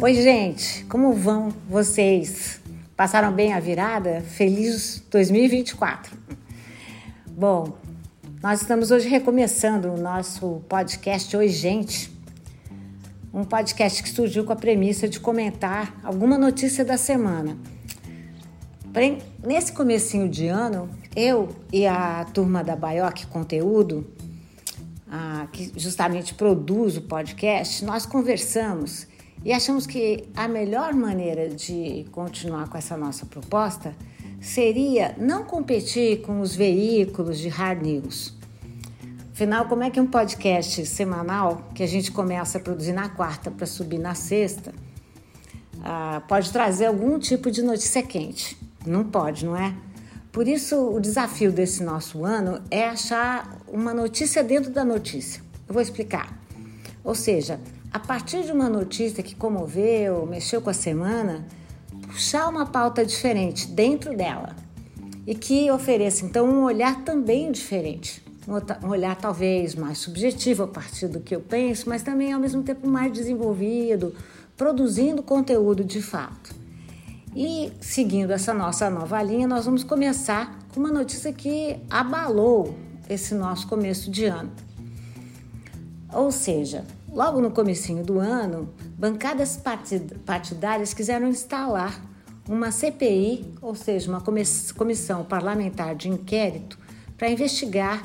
Oi, gente, como vão vocês? Passaram bem a virada? Feliz 2024. Bom, nós estamos hoje recomeçando o nosso podcast Oi, gente. Um podcast que surgiu com a premissa de comentar alguma notícia da semana. Nesse comecinho de ano, eu e a turma da Baioc Conteúdo, que justamente produz o podcast, nós conversamos e achamos que a melhor maneira de continuar com essa nossa proposta seria não competir com os veículos de hard news. Afinal, como é que um podcast semanal que a gente começa a produzir na quarta para subir na sexta uh, pode trazer algum tipo de notícia quente? Não pode, não é? Por isso, o desafio desse nosso ano é achar uma notícia dentro da notícia. Eu vou explicar. Ou seja, a partir de uma notícia que comoveu, mexeu com a semana, puxar uma pauta diferente dentro dela e que ofereça então um olhar também diferente. Um olhar talvez mais subjetivo a partir do que eu penso, mas também ao mesmo tempo mais desenvolvido, produzindo conteúdo de fato. E seguindo essa nossa nova linha, nós vamos começar com uma notícia que abalou esse nosso começo de ano. Ou seja, Logo no comecinho do ano, bancadas partidárias quiseram instalar uma CPI, ou seja, uma comissão parlamentar de inquérito, para investigar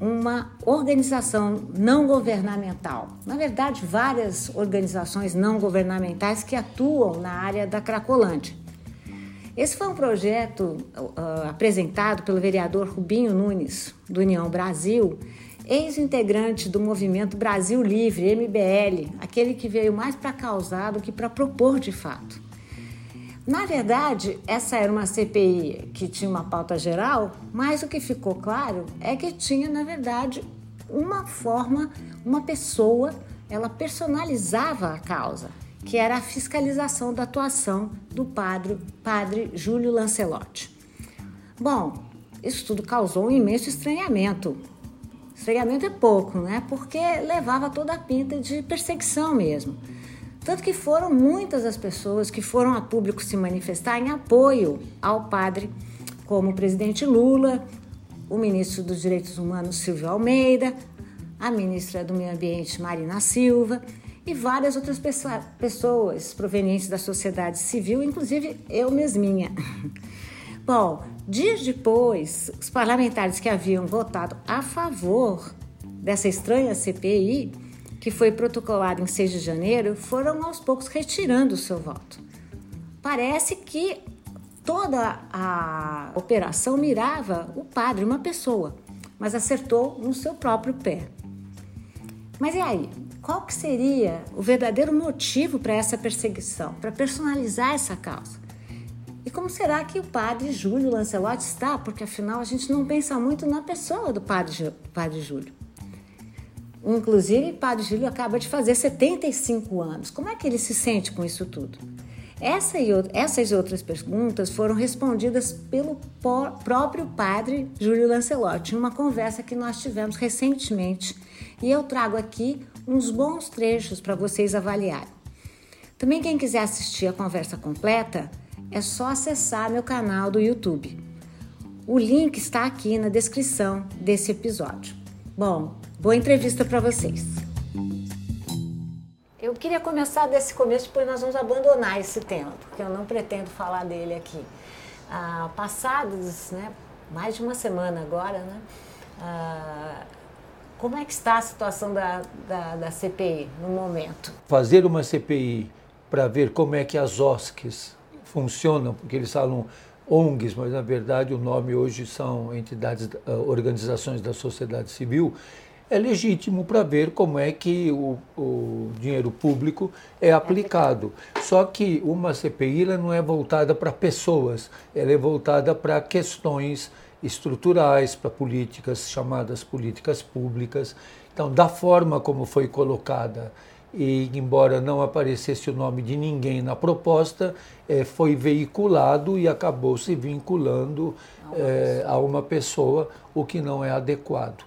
uma organização não governamental. Na verdade, várias organizações não governamentais que atuam na área da Cracolândia. Esse foi um projeto uh, apresentado pelo vereador Rubinho Nunes, do União Brasil, ex-integrante do movimento Brasil Livre, MBL, aquele que veio mais para causar do que para propor de fato. Na verdade, essa era uma CPI que tinha uma pauta geral, mas o que ficou claro é que tinha, na verdade, uma forma, uma pessoa, ela personalizava a causa, que era a fiscalização da atuação do padre, padre Júlio Lancelotti. Bom, isso tudo causou um imenso estranhamento, Esfregamento é pouco, né? Porque levava toda a pinta de perseguição mesmo. Tanto que foram muitas as pessoas que foram a público se manifestar em apoio ao padre, como o presidente Lula, o ministro dos Direitos Humanos Silvio Almeida, a ministra do Meio Ambiente Marina Silva e várias outras pessoas provenientes da sociedade civil, inclusive eu mesminha. Bom, dias depois, os parlamentares que haviam votado a favor dessa estranha CPI, que foi protocolada em 6 de janeiro, foram aos poucos retirando o seu voto. Parece que toda a operação mirava o padre, uma pessoa, mas acertou no seu próprio pé. Mas e aí? Qual que seria o verdadeiro motivo para essa perseguição, para personalizar essa causa? E como será que o padre Júlio Lancelotti está? Porque afinal a gente não pensa muito na pessoa do padre, padre Júlio. Inclusive, padre Júlio acaba de fazer 75 anos. Como é que ele se sente com isso tudo? Essa e essas outras perguntas foram respondidas pelo próprio padre Júlio Lancelotti em uma conversa que nós tivemos recentemente e eu trago aqui uns bons trechos para vocês avaliarem. Também quem quiser assistir a conversa completa, é só acessar meu canal do YouTube. O link está aqui na descrição desse episódio. Bom, boa entrevista para vocês. Eu queria começar desse começo, depois nós vamos abandonar esse tema, porque eu não pretendo falar dele aqui. Ah, passados, né, mais de uma semana agora, né, ah, como é que está a situação da, da, da CPI no momento? Fazer uma CPI para ver como é que as OSCs funcionam, porque eles falam ONGs, mas na verdade o nome hoje são entidades, ah, organizações da sociedade civil, é legítimo para ver como é que o, o, dinheiro público é aplicado. Só que uma CPI não é voltada para pessoas, ela é voltada para questões estruturais, para políticas chamadas políticas públicas. Então, da forma como foi colocada e embora não aparecesse o nome de ninguém na proposta, é, foi veiculado e acabou se vinculando é, a uma pessoa, o que não é adequado.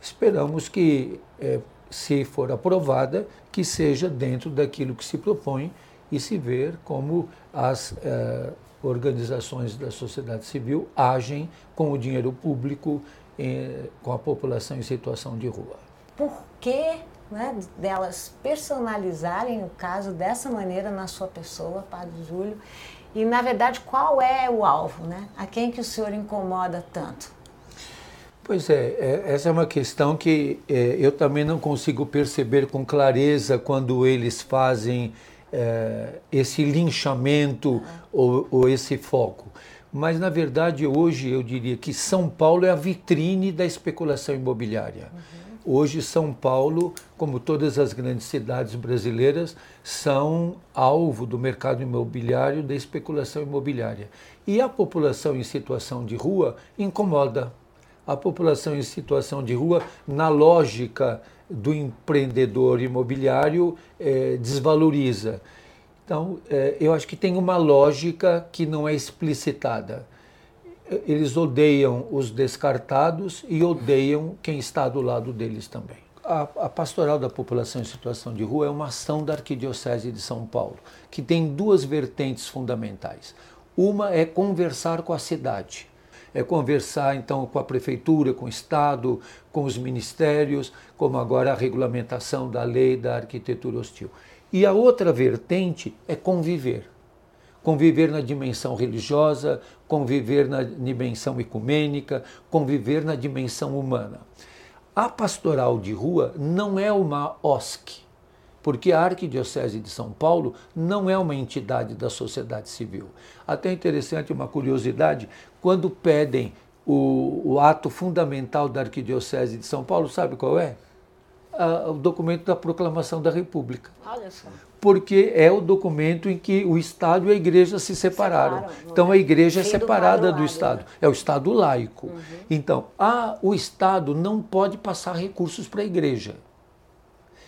Esperamos que é, se for aprovada, que seja dentro daquilo que se propõe e se ver como as eh, organizações da sociedade civil agem com o dinheiro público, eh, com a população em situação de rua. Por que né, delas personalizarem o caso dessa maneira na sua pessoa, Padre Júlio? E, na verdade, qual é o alvo? Né? A quem que o senhor incomoda tanto? Pois é, é essa é uma questão que é, eu também não consigo perceber com clareza quando eles fazem é, esse linchamento ou, ou, esse foco. Mas, na verdade, hoje eu diria que São Paulo é a vitrine da especulação imobiliária. Uhum. Hoje, São Paulo, como todas as grandes cidades brasileiras, são alvo do mercado imobiliário, da especulação imobiliária. E a população em situação de rua incomoda. A população em situação de rua, na lógica do empreendedor imobiliário, é, desvaloriza. Então, é, eu acho que tem uma lógica que não é explicitada eles odeiam os descartados e odeiam quem está do lado deles também. A, a, Pastoral da População em Situação de Rua é uma ação da Arquidiocese de São Paulo, que tem duas vertentes fundamentais. Uma é conversar com a cidade, é conversar então com a prefeitura, com o Estado, com os ministérios, como agora a regulamentação da lei da arquitetura hostil. E a outra vertente é conviver conviver na dimensão religiosa, conviver na dimensão ecumênica, conviver na dimensão humana. A pastoral de rua não é uma OSC, porque a Arquidiocese de São Paulo não é uma entidade da sociedade civil. Até interessante uma curiosidade, quando pedem o, o ato fundamental da Arquidiocese de São Paulo, sabe qual é? O documento da proclamação da República. Olha só. Porque é o documento em que o Estado e a Igreja se separaram. Separam, então a Igreja é separada do, do Estado. Né? É o Estado laico. Uhum. Então a, o Estado não pode passar recursos para a Igreja.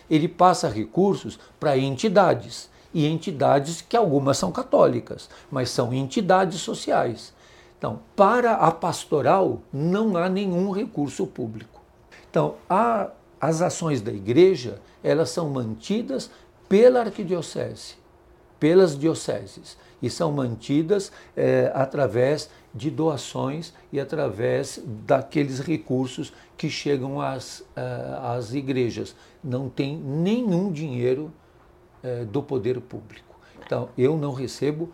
Ele passa recursos para entidades. E entidades que algumas são católicas, mas são entidades sociais. Então, para a pastoral, não há nenhum recurso público. Então, a as ações da igreja, elas são mantidas pela arquidiocese, pelas dioceses, e são mantidas é, através de doações e através daqueles recursos que chegam às, uh, às igrejas. Não tem nenhum dinheiro uh, do poder público. Então, eu não recebo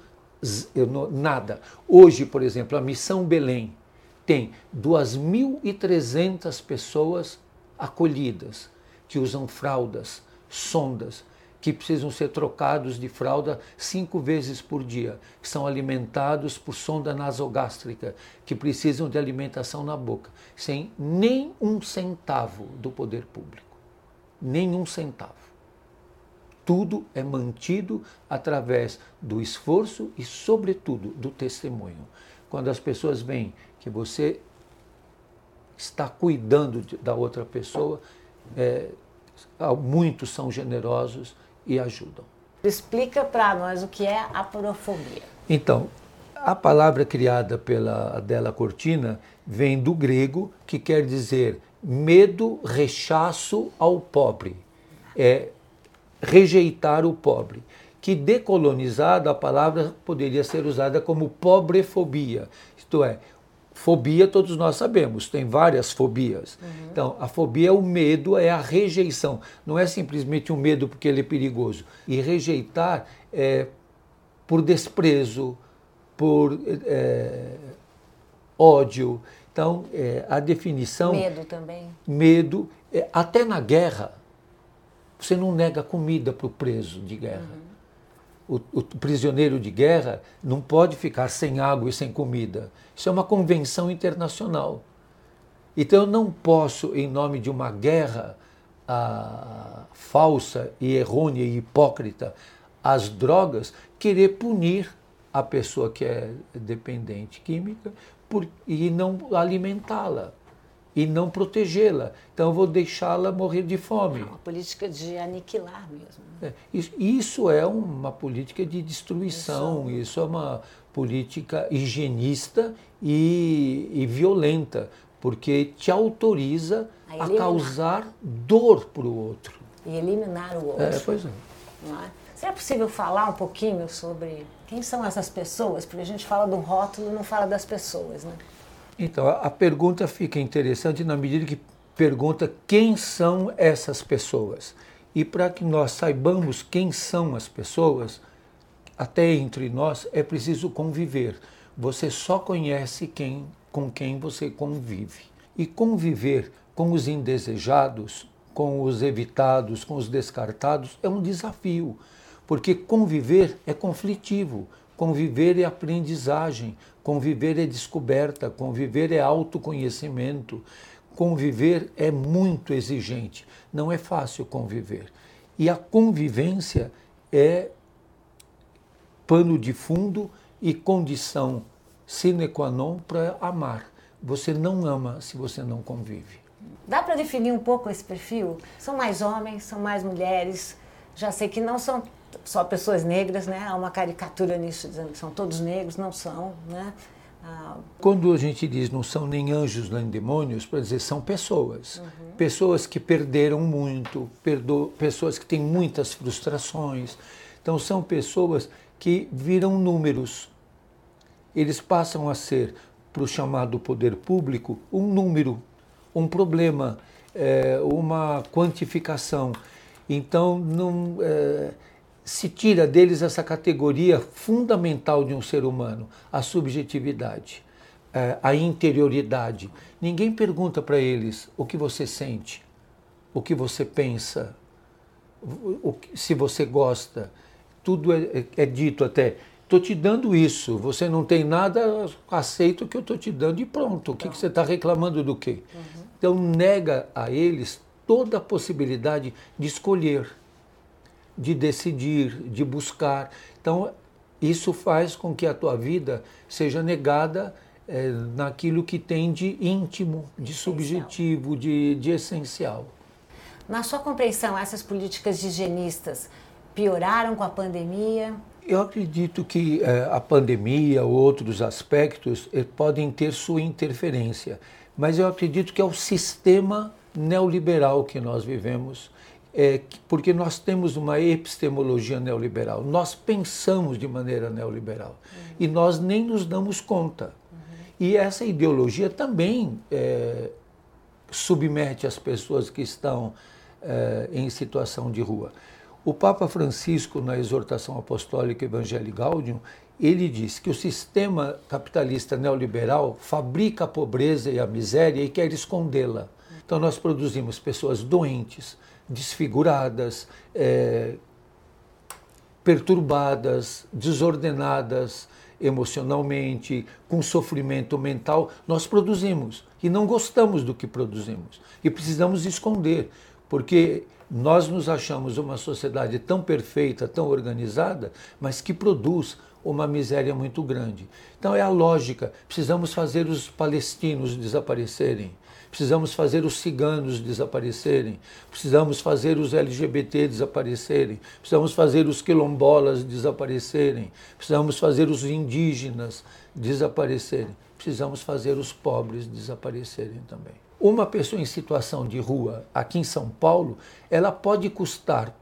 eu não, nada. Hoje, por exemplo, a Missão Belém tem 2.300 pessoas acolhidas, que usam fraldas, sondas, que precisam ser trocados de fralda cinco vezes por dia, que são alimentados por sonda nasogástrica, que precisam de alimentação na boca, sem nem um centavo do poder público. Nenhum centavo. Tudo é mantido através do esforço e, sobretudo, do testemunho. Quando as pessoas veem que você está cuidando de, da outra pessoa. É, muitos são generosos e ajudam. Explica para nós o que é aporofobia. Então, a palavra criada pela Adela Cortina vem do grego, que quer dizer medo, rechaço ao pobre. É rejeitar o pobre. Que decolonizada a palavra poderia ser usada como pobrefobia, isto é, Fobia, todos nós sabemos, tem várias fobias. Uhum. Então, a fobia é o medo, é a rejeição. Não é simplesmente um medo porque ele é perigoso. E rejeitar é por desprezo, por é, ódio. Então, é, a definição. Medo também. Medo, é, até na guerra, você não nega comida para o preso de guerra. Uhum o, o, prisioneiro de guerra não pode ficar sem água e sem comida. Isso é uma convenção internacional. Então eu não posso, em nome de uma guerra ah, falsa e errônea e hipócrita às drogas, querer punir a pessoa que é dependente química por, e não alimentá-la e não protegê-la. Então eu vou deixá-la morrer de fome. É uma política de aniquilar mesmo. Né? É, isso, é uma política de destruição, isso, isso é uma política higienista e, e, violenta, porque te autoriza a, a causar dor para o outro. E eliminar o outro. É, pois é. Não é? Seria possível falar um pouquinho sobre quem são essas pessoas? Porque a gente fala do rótulo não fala das pessoas, né? Então, a, pergunta fica interessante na medida que pergunta quem são essas pessoas. E para que nós saibamos quem são as pessoas, até entre nós, é preciso conviver. Você só conhece quem com quem você convive. E conviver com os indesejados, com os evitados, com os descartados é um desafio. Porque conviver é conflitivo, conviver é aprendizagem, conviver é descoberta, conviver é autoconhecimento, conviver é muito exigente. Não é fácil conviver. E a convivência é pano de fundo e condição sine qua non para amar. Você não ama se você não convive. Dá para definir um pouco esse perfil? São mais homens, são mais mulheres? Já sei que não são só pessoas negras, né? Há uma caricatura nisso dizendo que são todos negros, não são, né? Ah, Quando a gente diz não são nem anjos nem demônios, para dizer são pessoas. Uhum. Pessoas que perderam muito, perdo, pessoas que têm muitas frustrações. Então são pessoas que viram números. Eles passam a ser, para o chamado poder público, um número, um problema, é, uma quantificação. Então não. É, se tira deles essa categoria fundamental de um ser humano, a subjetividade, é, a interioridade. Ninguém pergunta para eles o que você sente, o que você pensa, se você gosta. Tudo é, é, é dito até. Estou te dando isso, você não tem nada, aceita o que eu estou te dando e pronto. O que, que você está reclamando do quê? Uhum. Então nega a eles toda a possibilidade de escolher de decidir, de buscar. Então, isso faz com que a tua vida seja negada é, naquilo que tem de íntimo, de subjetivo, de, de essencial. Na sua compreensão, essas políticas higienistas pioraram com a pandemia? Eu acredito que é, a pandemia ou outros aspectos é, podem ter sua interferência, mas eu acredito que é o sistema neoliberal que nós vivemos é, porque nós temos uma epistemologia neoliberal, nós pensamos de maneira neoliberal uhum. e nós nem nos damos conta. Uhum. E essa ideologia também é, submete as pessoas que estão é, em situação de rua. O Papa Francisco, na exortação apostólica Evangelii Gaudium, ele diz que o sistema capitalista neoliberal fabrica a pobreza e a miséria e quer escondê-la. Então nós produzimos pessoas doentes, desfiguradas, é, perturbadas, desordenadas emocionalmente, com sofrimento mental, nós produzimos. E não gostamos do que produzimos. E precisamos esconder, porque nós nos achamos uma sociedade tão perfeita, tão organizada, mas que produz uma miséria muito grande. Então é a lógica, precisamos fazer os palestinos desaparecerem, Precisamos fazer os ciganos desaparecerem, precisamos fazer os LGBT desaparecerem, precisamos fazer os quilombolas desaparecerem, precisamos fazer os indígenas desaparecerem, precisamos fazer os pobres desaparecerem também. Uma pessoa em situação de rua aqui em São Paulo, ela pode custar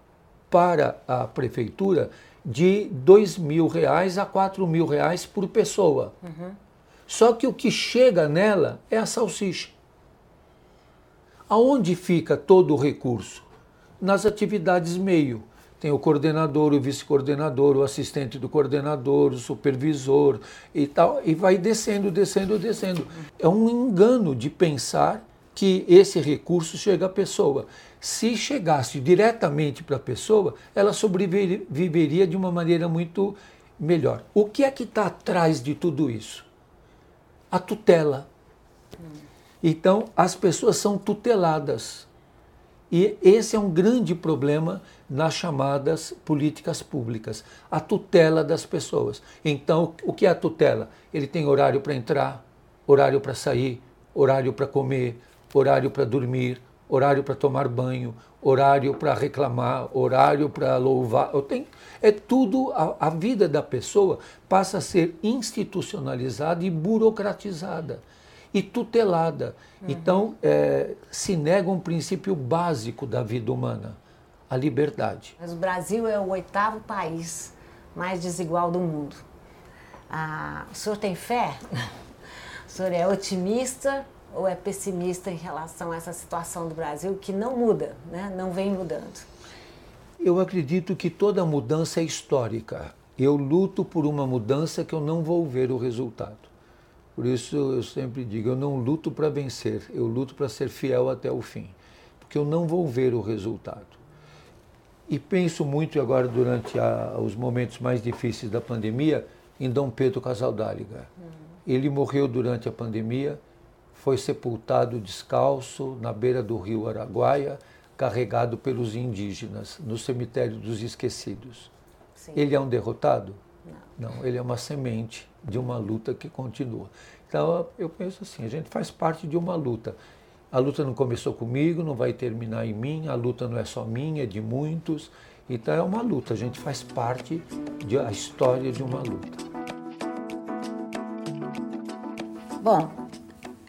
para a prefeitura de dois mil reais a quatro mil reais por pessoa. Uhum. Só que o que chega nela é a salsicha. Aonde fica todo o recurso? Nas atividades meio. Tem o coordenador, o vice-coordenador, o assistente do coordenador, o supervisor e tal, e vai descendo, descendo, descendo. É um engano de pensar que esse recurso chega à pessoa. Se chegasse diretamente para a pessoa, ela sobreviveria de uma maneira muito melhor. O que é que está atrás de tudo isso? A tutela. Então, as pessoas são tuteladas. E esse é um grande problema nas chamadas políticas públicas, a tutela das pessoas. Então, o que é a tutela? Ele tem horário para entrar, horário para sair, horário para comer, horário para dormir, horário para tomar banho, horário para reclamar, horário para louvar. Tenho, é tudo, a vida da pessoa passa a ser institucionalizada e burocratizada. E tutelada. Uhum. Então, é, se nega um princípio básico da vida humana, a liberdade. Mas o Brasil é o oitavo país mais desigual do mundo. Ah, o senhor tem fé? O senhor é otimista ou é pessimista em relação a essa situação do Brasil que não muda, né? não vem mudando? Eu acredito que toda mudança é histórica. Eu luto por uma mudança que eu não vou ver o resultado. Por isso eu sempre digo, eu não luto para vencer, eu luto para ser fiel até o fim, porque eu não vou ver o resultado. E penso muito agora durante a, os momentos mais difíceis da pandemia em Dom Pedro Casaldáliga. Uhum. Ele morreu durante a pandemia, foi sepultado descalço na beira do rio Araguaia, carregado pelos indígenas no cemitério dos esquecidos. Sim. Ele é um derrotado? Não. Não, ele é uma semente de uma luta que continua. Então eu penso assim, a gente faz parte de uma luta. A luta não começou comigo, não vai terminar em mim, a luta não é só minha, é de muitos. Então é uma luta, a gente faz parte da história de uma luta. Bom,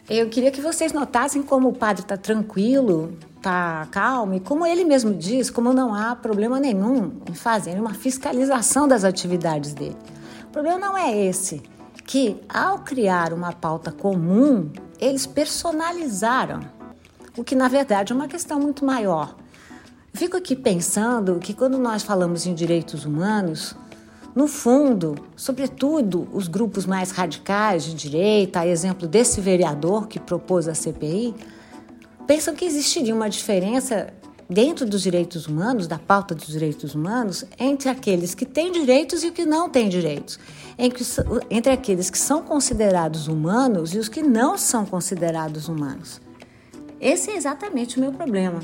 eu queria que vocês notassem como o padre está tranquilo, está calmo e como ele mesmo diz, como não há problema nenhum em fazer uma fiscalização das atividades dele. O problema não é esse, que ao criar uma pauta comum, eles personalizaram, o que na verdade é uma questão muito maior. Fico aqui pensando que quando nós falamos em direitos humanos, no fundo, sobretudo os grupos mais radicais de direita, a exemplo desse vereador que propôs a CPI, pensam que existiria uma diferença dentro dos direitos humanos, da pauta dos direitos humanos, entre aqueles que têm direitos e os que não têm direitos, entre aqueles que são considerados humanos e os que não são considerados humanos. Esse é exatamente o meu problema,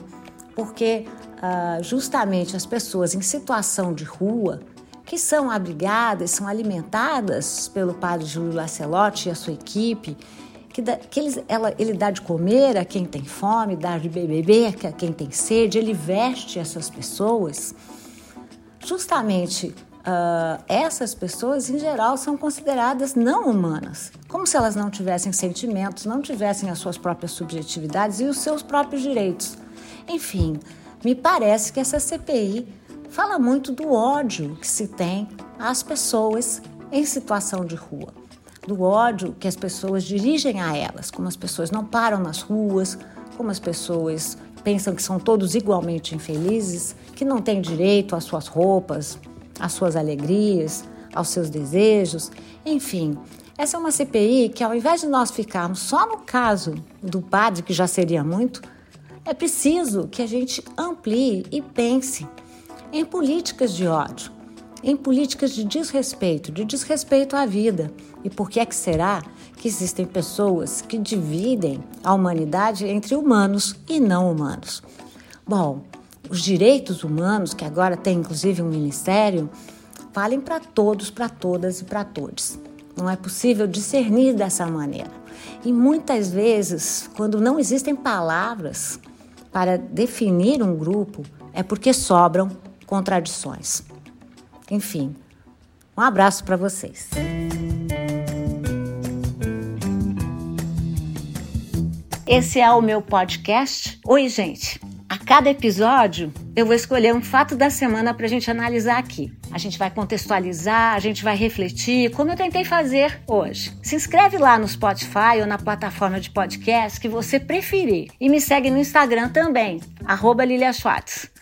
porque ah, justamente as pessoas em situação de rua, que são abrigadas, são alimentadas pelo padre Júlio Lacelotti e a sua equipe, que, dá, que ele, ela, ele dá de comer a quem tem fome, dá de beber a quem tem sede, ele veste essas pessoas. Justamente uh, essas pessoas, em geral, são consideradas não humanas, como se elas não tivessem sentimentos, não tivessem as suas próprias subjetividades e os seus próprios direitos. Enfim, me parece que essa CPI fala muito do ódio que se tem às pessoas em situação de rua do ódio que as pessoas dirigem a elas, como as pessoas não param nas ruas, como as pessoas pensam que são todos igualmente infelizes, que não têm direito às suas roupas, às suas alegrias, aos seus desejos, enfim. Essa é uma CPI que, ao invés de nós ficarmos só no caso do padre, que já seria muito, é preciso que a gente amplie e pense em políticas de ódio, em políticas de desrespeito, de desrespeito à vida. E por que é que será que existem pessoas que dividem a humanidade entre humanos e não humanos? Bom, os direitos humanos, que agora tem inclusive um ministério, valem para todos, para todas e para todos. Não é possível discernir dessa maneira. E muitas vezes, quando não existem palavras para definir um grupo, é porque sobram contradições. Enfim, um abraço para vocês. Esse é o meu podcast. Oi, gente. A cada episódio, eu vou escolher um fato da semana para a gente analisar aqui. A gente vai contextualizar, a gente vai refletir, como eu tentei fazer hoje. Se inscreve lá no Spotify ou na plataforma de podcast que você preferir. E me segue no Instagram também, arroba.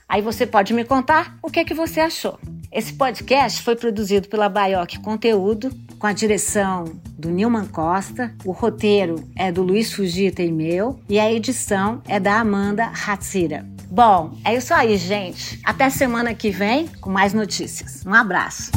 Aí você pode me contar o que, é que você achou. Esse podcast foi produzido pela Baioc Conteúdo, com a direção do Nilman Costa, o roteiro é do Luiz Fugita e meu, e a edição é da Amanda Hatsira. Bom, é isso aí, gente. Até semana que vem com mais notícias. Um abraço.